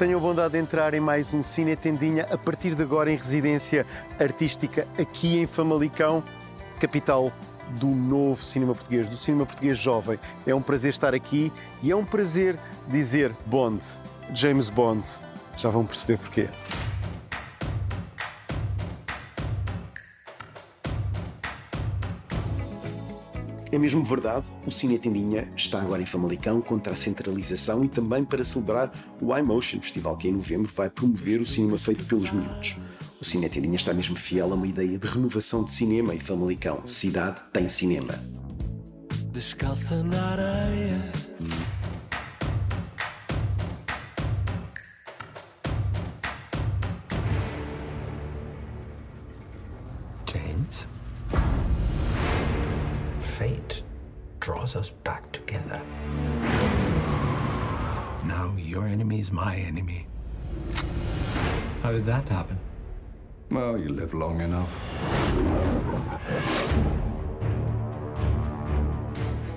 tenham a bondade de entrar em mais um Cine Tendinha, a partir de agora em residência artística aqui em Famalicão, capital do novo cinema português, do cinema português jovem. É um prazer estar aqui e é um prazer dizer Bond, James Bond. Já vão perceber porquê. É mesmo verdade, o Cine Tendinha está agora em Famalicão contra a centralização e também para celebrar o iMotion, festival que em novembro vai promover o cinema feito pelos miúdos. O Cine Tendinha está mesmo fiel a uma ideia de renovação de cinema em Famalicão. Cidade tem cinema. Descalça na areia. Together. Now your enemy is my enemy. How did that happen? Well, you live long enough.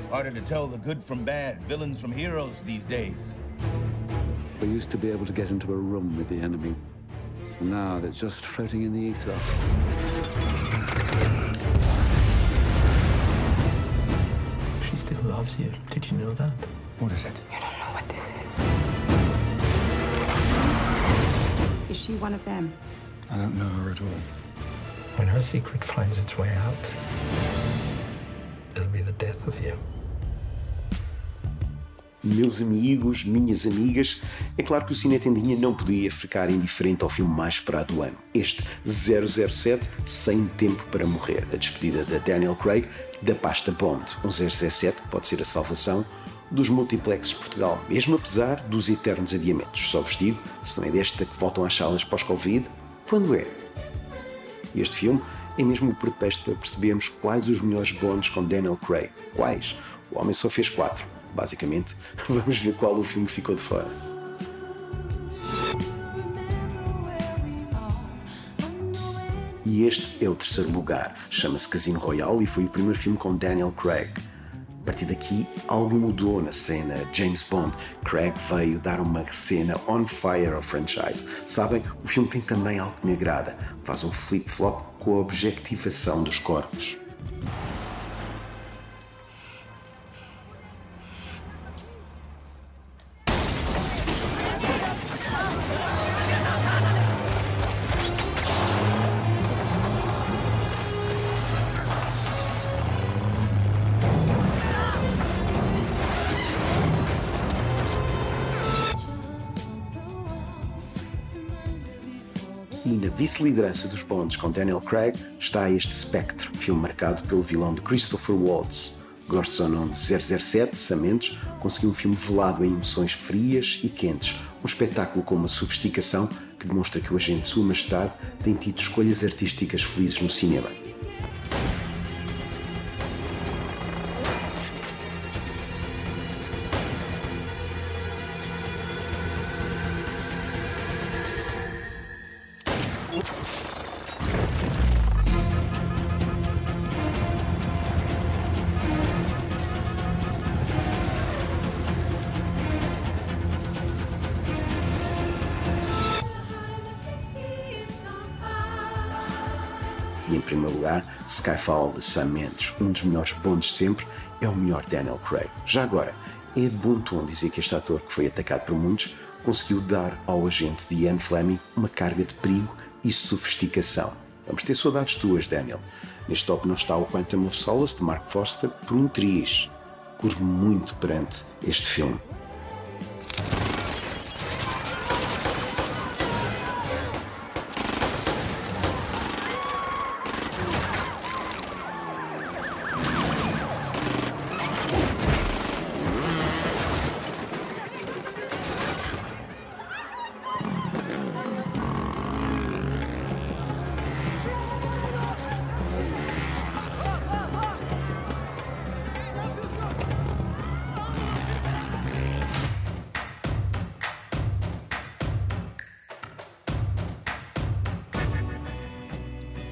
Harder to tell the good from bad, villains from heroes these days. We used to be able to get into a room with the enemy. Now they're just floating in the ether. Still loves you. Did you know that? What is it? I don't know what this is. Is she one of them? I don't know her at all. When her secret finds its way out, it'll be the death of you. Meus amigos, minhas amigas, é claro que o Cine Tendinha não podia ficar indiferente ao filme mais esperado do ano. Este 007, Sem Tempo para Morrer, a despedida de Daniel Craig da pasta Bond, um 007 que pode ser a salvação dos multiplexes Portugal, mesmo apesar dos eternos adiamentos. Só vos digo, se não é desta que voltam às salas pós-Covid, quando é? Este filme é mesmo o pretexto para percebermos quais os melhores Bonds com Daniel Craig. Quais? O homem só fez quatro. Basicamente, vamos ver qual o filme ficou de fora. E este é o terceiro lugar. Chama-se Casino Royale e foi o primeiro filme com Daniel Craig. A partir daqui, algo mudou na cena James Bond. Craig veio dar uma cena on fire ao franchise. Sabem, o filme tem também algo que me agrada. Faz um flip-flop com a objetivação dos corpos. Vice-liderança dos Bonds com Daniel Craig está este Spectre, filme marcado pelo vilão de Christopher Waltz. Gostos ou não de 007, Samentes conseguiu um filme velado em emoções frias e quentes, um espetáculo com uma sofisticação que demonstra que o agente Sua Majestade tem tido escolhas artísticas felizes no cinema. Em primeiro lugar, Skyfall de Sam Mendes, um dos melhores bondes de sempre, é o melhor Daniel Craig. Já agora, é de bom tom dizer que este ator, que foi atacado por muitos, conseguiu dar ao agente de Ian Fleming uma carga de perigo e sofisticação. Vamos ter saudades tuas, Daniel. Neste top não está o Quantum of Solace de Mark Foster por um triz. Curvo muito perante este filme.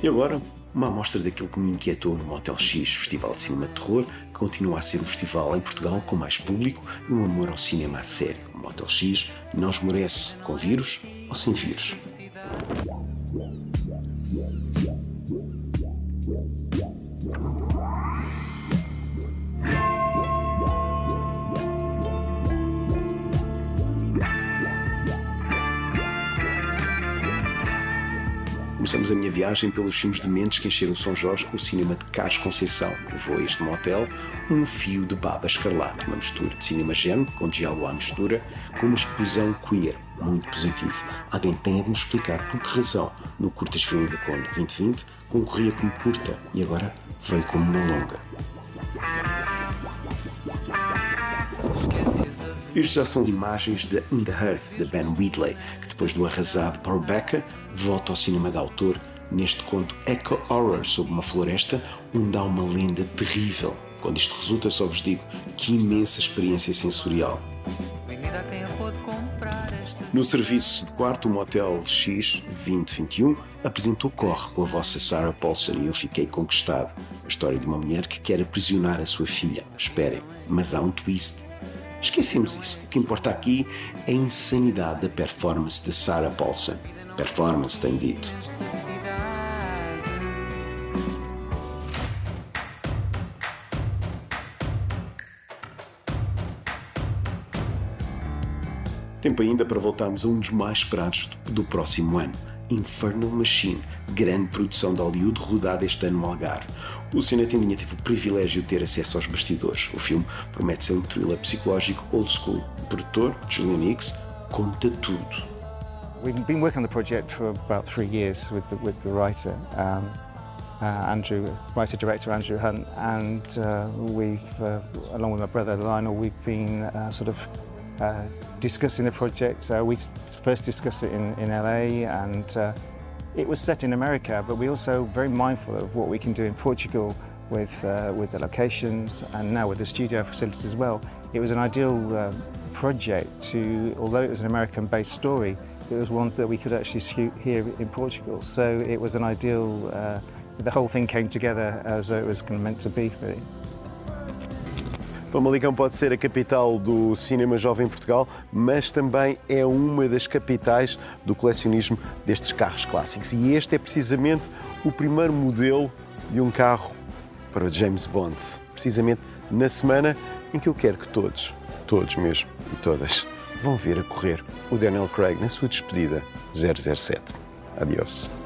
E agora, uma amostra daquilo que me inquietou no Motel X, Festival de Cinema de Terror, que continua a ser um festival em Portugal com mais público e um amor ao cinema a sério. O Motel X não esmorece com vírus ou sem vírus. Começamos a minha viagem pelos filmes de mentes que encheram São Jorge com o cinema de Carlos Conceição. Levou a este motel um fio de baba escarlate, uma mistura de cinema gênero, com diálogo à mistura, com uma explosão queer, muito positivo. Alguém tem de nos explicar por que razão, no Curtas Filme do Conde 2020, concorria como curta e agora veio como uma longa. Isto já são imagens de In the Earth, de Ben Wheatley, que depois do arrasado Paul Becker, volta ao cinema de autor neste conto Echo Horror sobre uma floresta onde há uma lenda terrível. Quando isto resulta, só vos digo que imensa experiência sensorial. No serviço de quarto, o Motel X 2021 apresentou Corre com a vossa Sarah Paulson e eu fiquei conquistado. A história de uma mulher que quer aprisionar a sua filha. Esperem, mas há um twist. Esquecemos isso. O que importa aqui é a insanidade da performance de Sarah Paulson. Performance, tem dito. Tempo ainda para voltarmos a um dos mais esperados do próximo ano. Infernal Machine, grande produção de Hollywood rodada este ano no Algarve. O Cine Tendinha teve o privilégio de ter acesso aos bastidores. O filme promete ser um thriller psicológico old school. O produtor, Julian Hicks, conta tudo. We've been working on the project for about three years with the, with the writer, um, uh, Andrew, writer-director Andrew Hunt, and uh, we've, uh, along with my brother Lionel, we've been uh, sort of uh, discussing the project. Uh, we first discussed it in, in LA and uh, it was set in America, but we also very mindful of what we can do in Portugal with, uh, with the locations and now with the studio facilities as well. It was an ideal uh, project to, although it was an American-based story, it was one that we could actually shoot here in Portugal. So it was an ideal, uh, the whole thing came together as it was meant to be really. Famalicão pode ser a capital do cinema jovem em Portugal, mas também é uma das capitais do colecionismo destes carros clássicos. E este é precisamente o primeiro modelo de um carro para James Bond. Precisamente na semana em que eu quero que todos, todos mesmo e todas, vão ver a correr o Daniel Craig na sua despedida 007. Adiós.